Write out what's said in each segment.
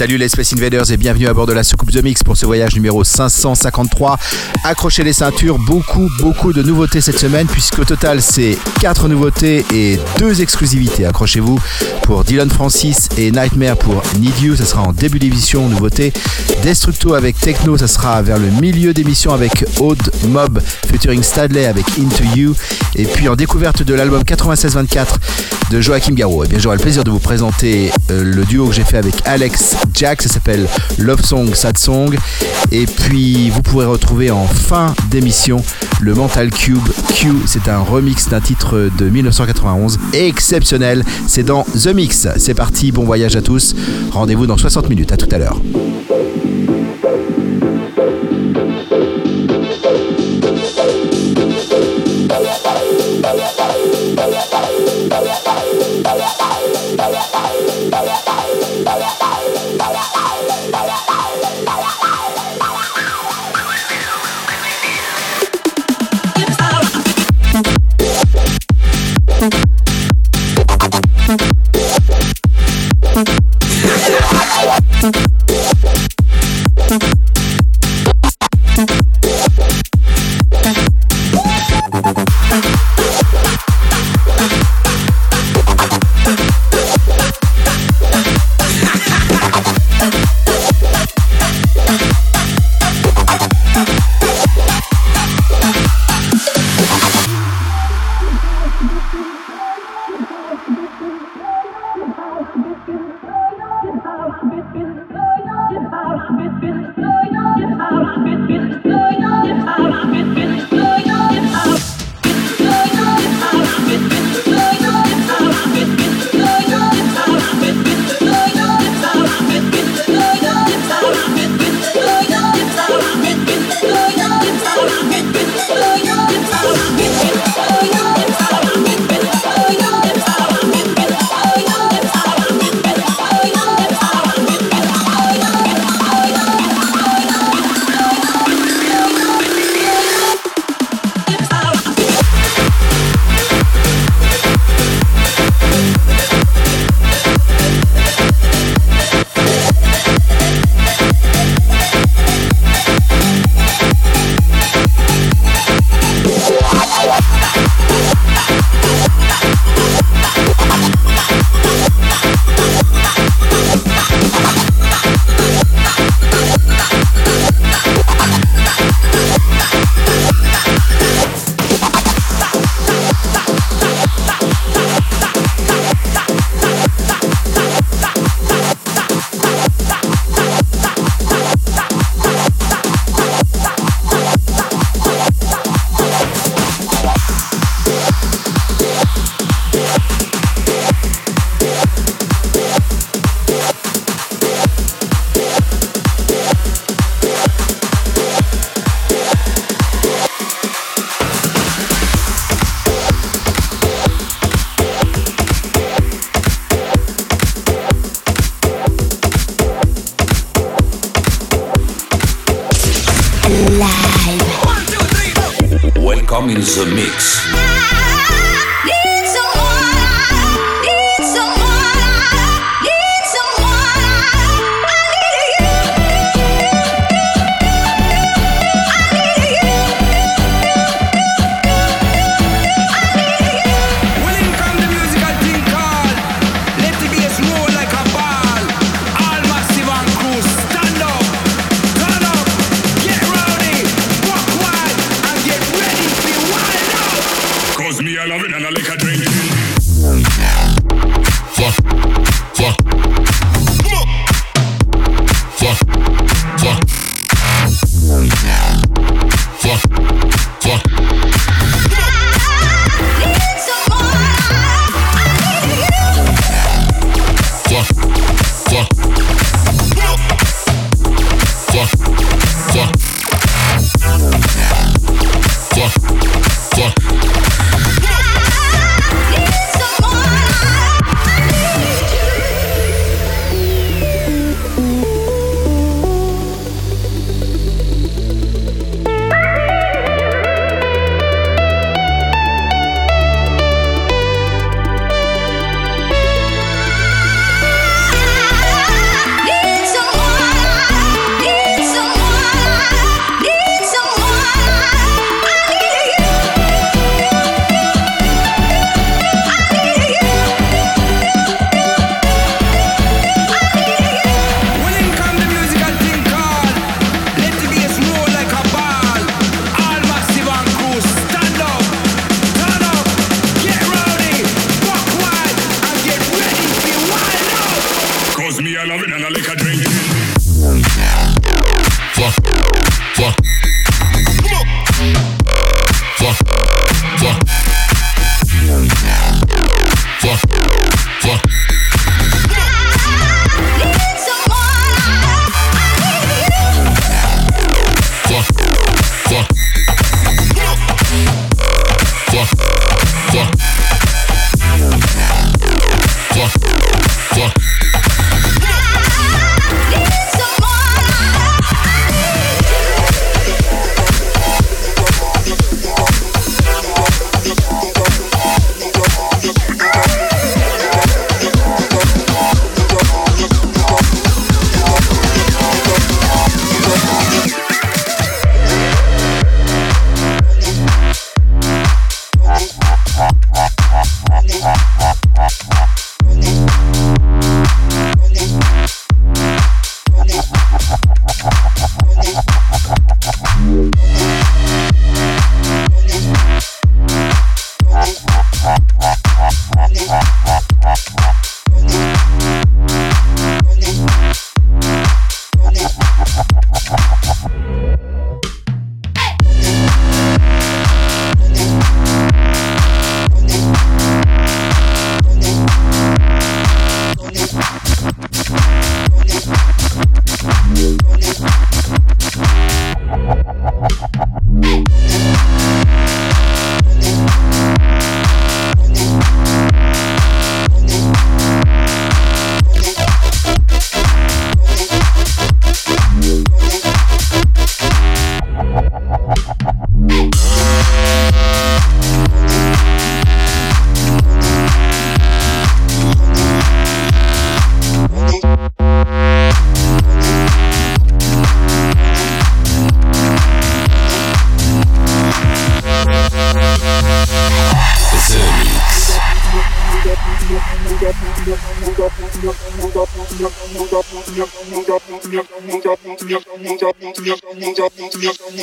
Salut les Space Invaders et bienvenue à bord de la soucoupe The Mix pour ce voyage numéro 553. Accrochez les ceintures, beaucoup, beaucoup de nouveautés cette semaine puisqu'au total c'est 4 nouveautés et 2 exclusivités. Accrochez-vous pour Dylan Francis et Nightmare pour Need You, ça sera en début d'émission, nouveauté. Destructo avec Techno, ça sera vers le milieu d'émission avec Odd Mob featuring Stadley avec Into You. Et puis en découverte de l'album 9624 de Joachim Garraud. Et bien j'aurai le plaisir de vous présenter euh, le duo que j'ai fait avec Alex Jack, ça s'appelle Love Song, Sad Song. Et puis vous pourrez retrouver en fin d'émission le Mental Cube Q. C'est un remix d'un titre de 1991 exceptionnel. C'est dans The Mix. C'est parti, bon voyage à tous. Rendez-vous dans 60 minutes. À tout à l'heure. Bye. Promise Mix.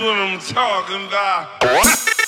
what I'm talking about.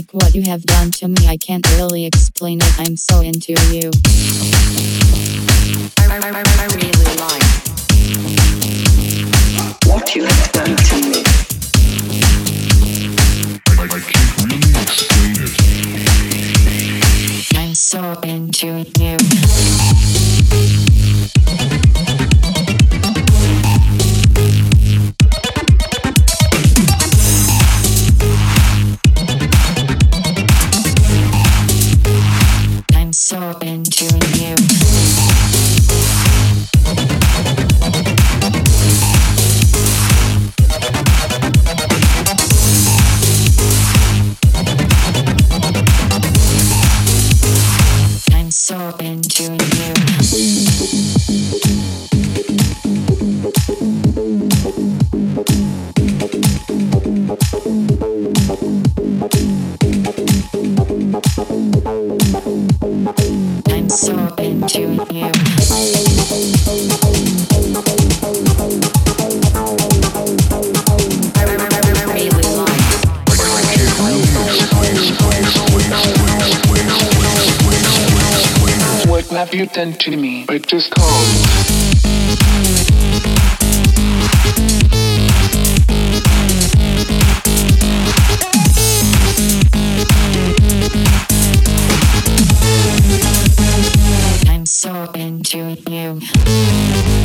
Like what you have done to me. I can't really explain it. I'm so into you. I, I, I, I really like what you have done to me. I, I can't really explain it. I'm so into you. You done to me? But just call. I'm so into you.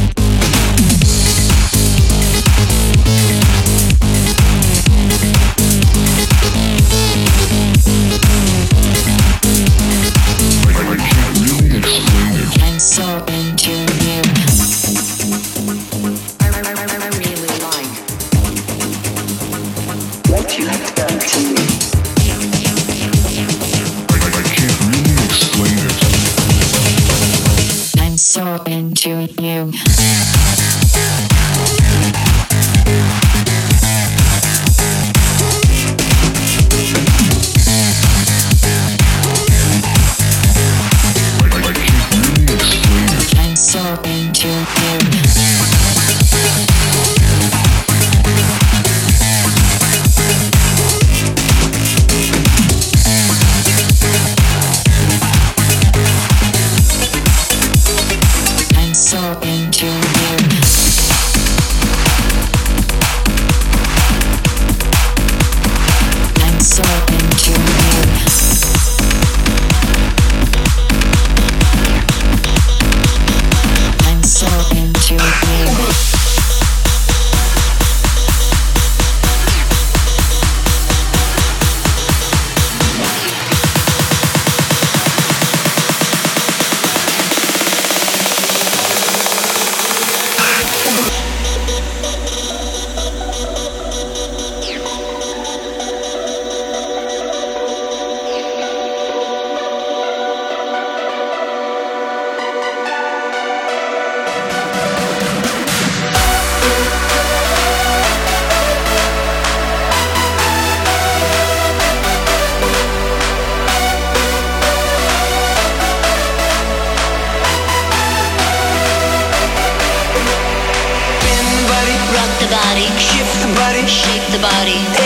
the body.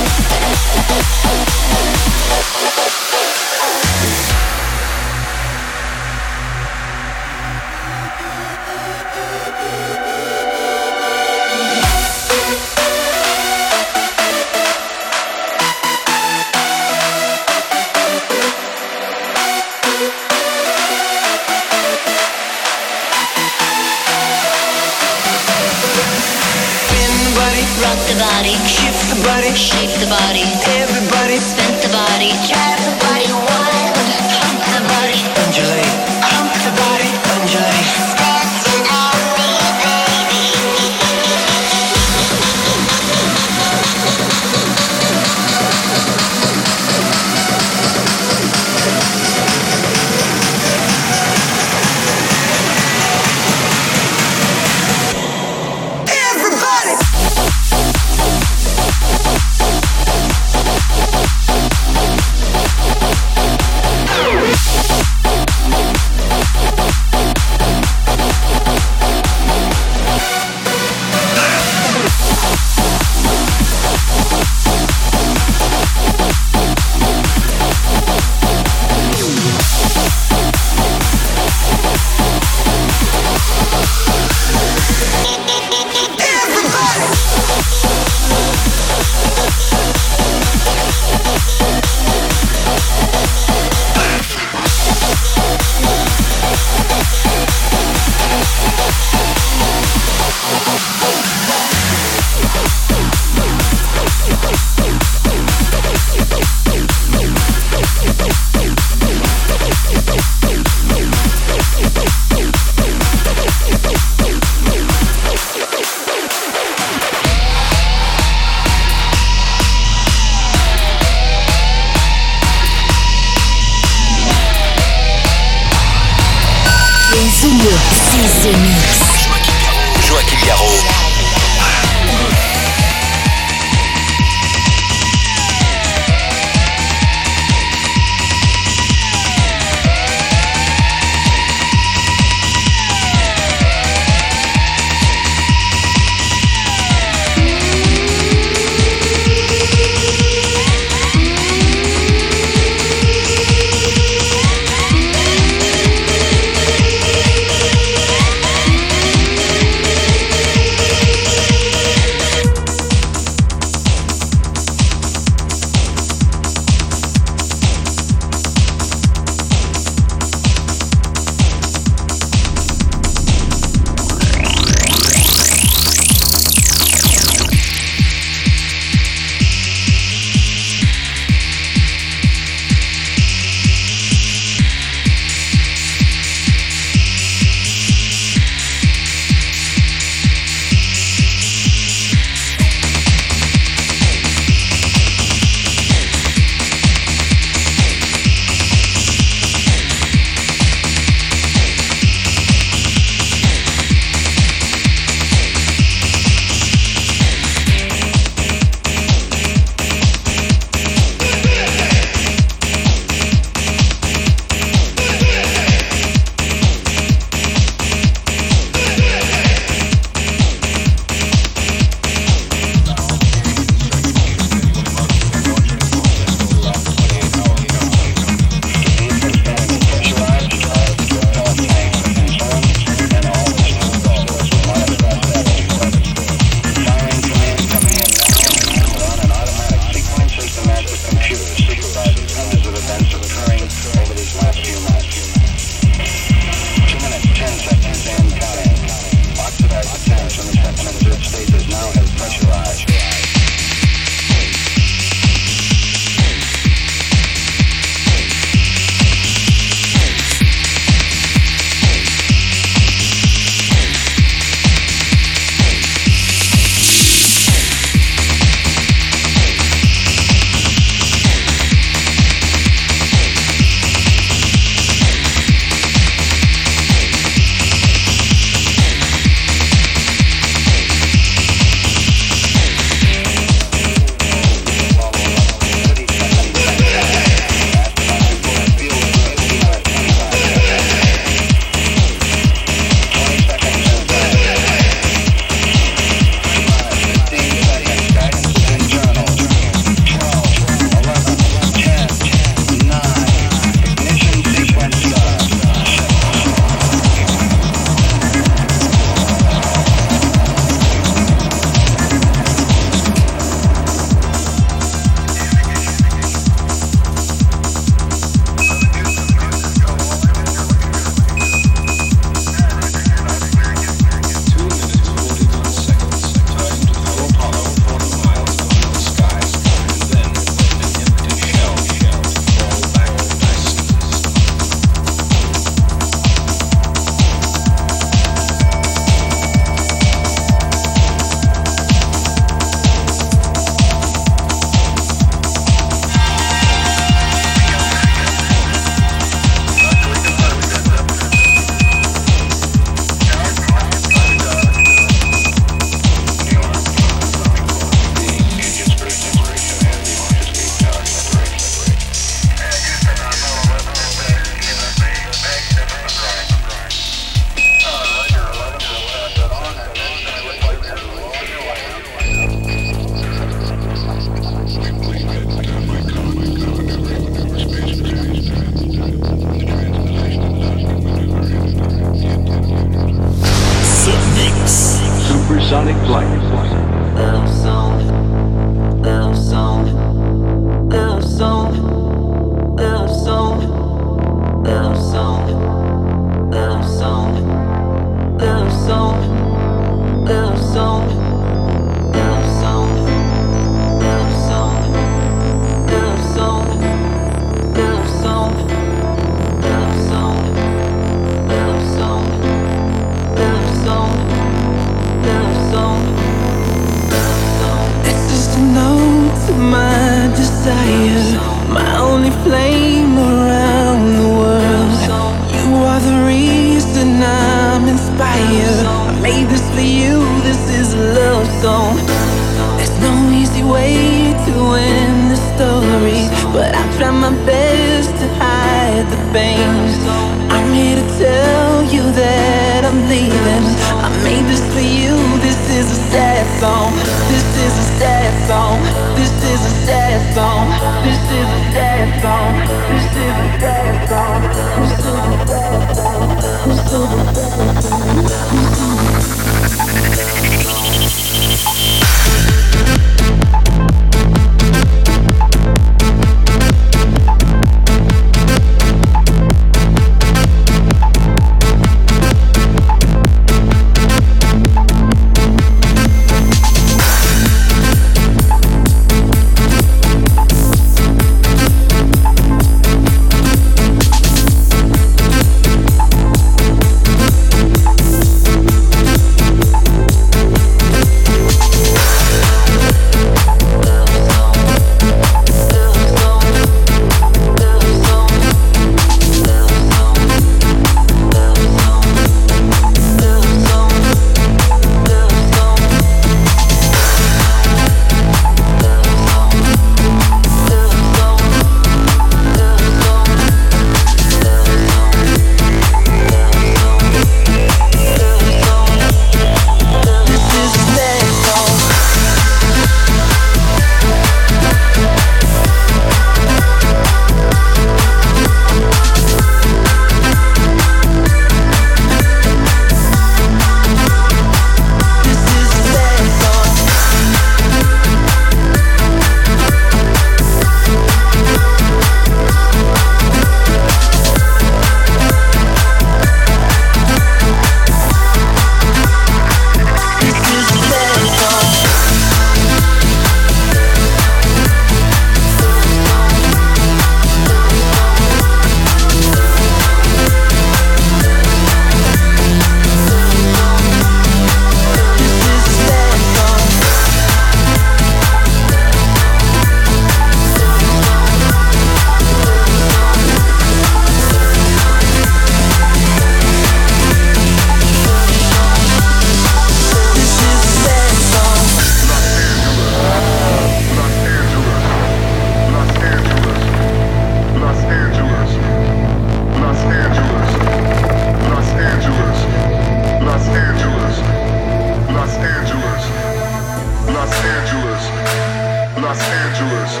Los Angeles,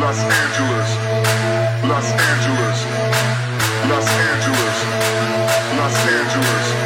Los Angeles, Los Angeles, Los Angeles, Los Angeles. Los Angeles.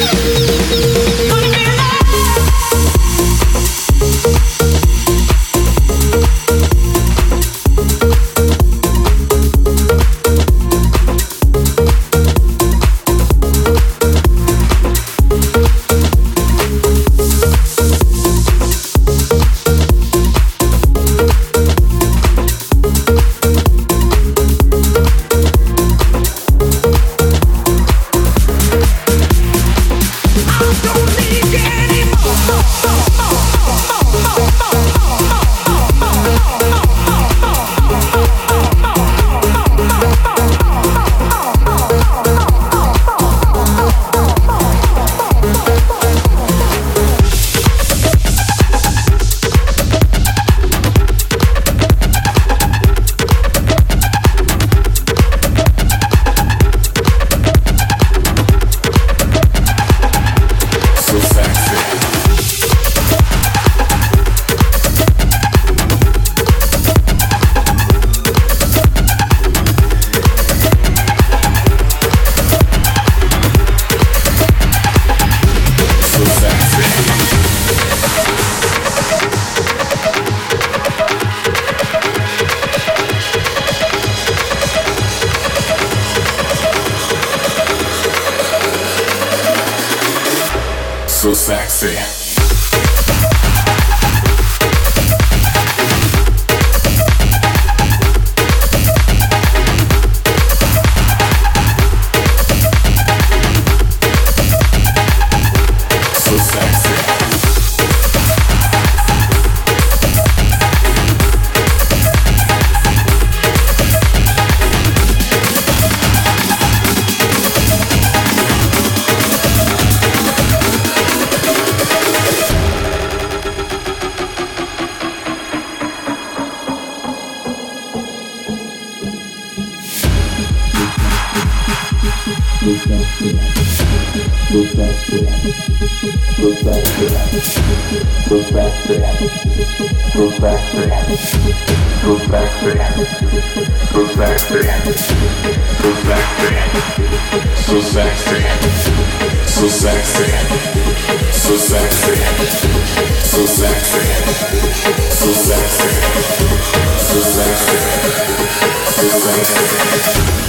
Go back there. Go back there. So sexy. So sexy. So sexy. So sexy. So sexy. So sexy. So sexy.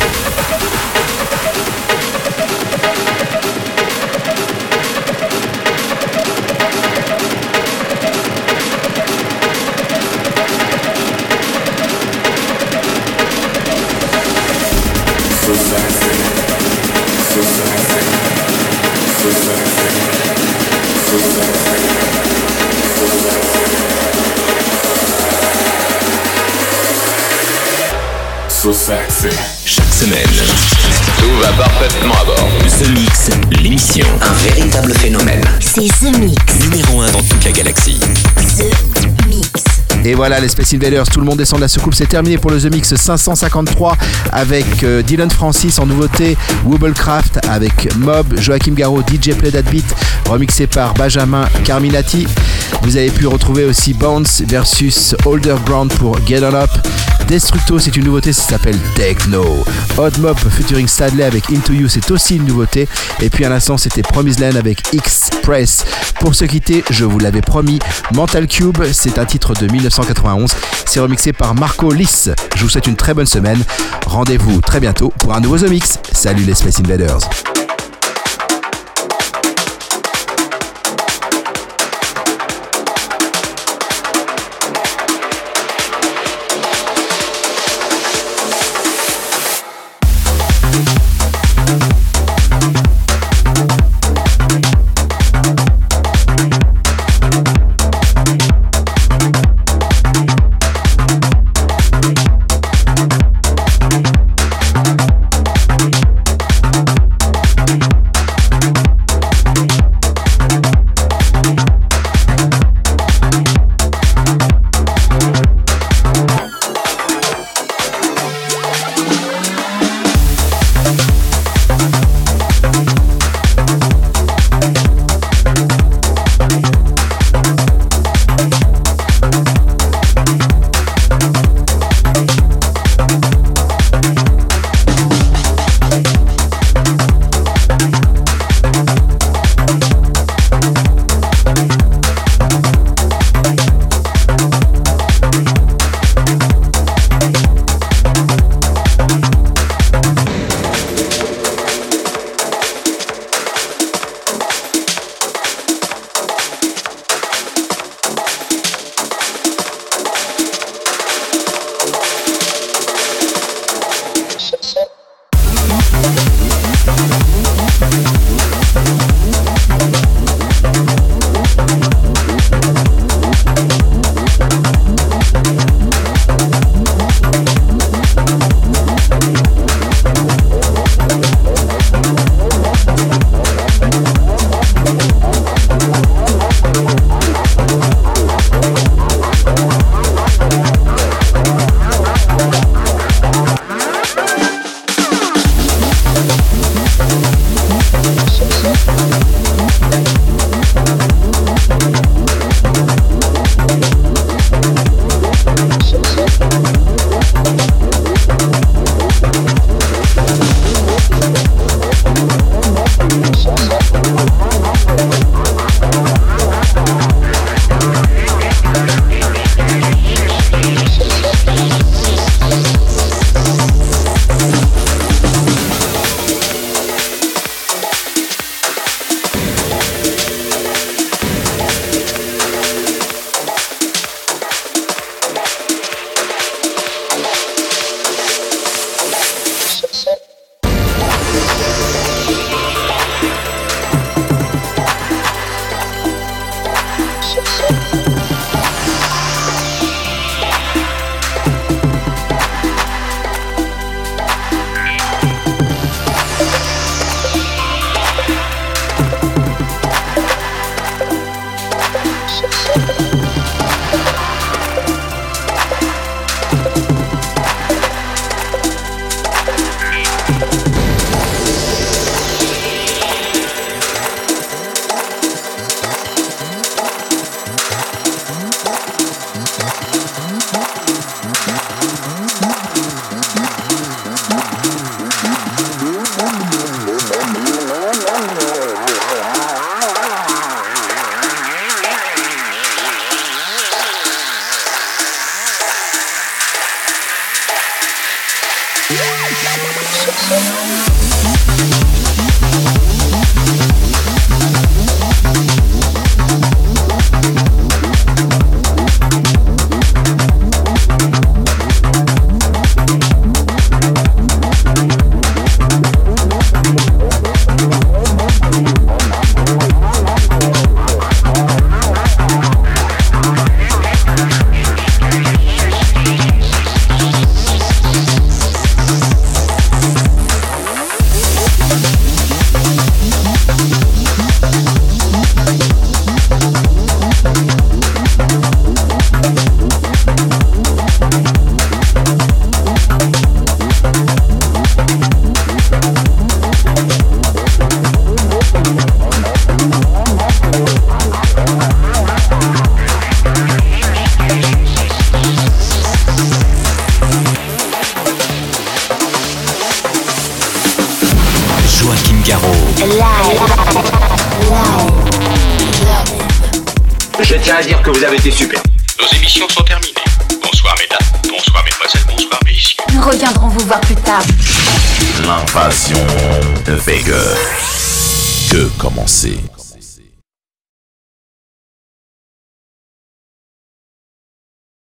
Chaque semaine, tout va parfaitement à bord. The Mix, l'émission. Un véritable phénomène. C'est The Mix. Numéro 1 dans toute la galaxie. The Mix. Et voilà, les Space Invaders, tout le monde descend de la soucoupe. C'est terminé pour le The Mix 553 avec euh, Dylan Francis en nouveauté, Wobblecraft avec Mob, Joachim Garraud, DJ Play That Beat, remixé par Benjamin Carminati. Vous avez pu retrouver aussi Bounce versus Older Ground pour Get On Up. Destructo, c'est une nouveauté, ça s'appelle Techno. Odd Mob featuring Stadley avec Into You, c'est aussi une nouveauté. Et puis à l'instant, c'était Promised Land avec Express. Pour se quitter, je vous l'avais promis, Mental Cube, c'est un titre de 1991. C'est remixé par Marco Liss. Je vous souhaite une très bonne semaine. Rendez-vous très bientôt pour un nouveau The Mix. Salut les Space Invaders.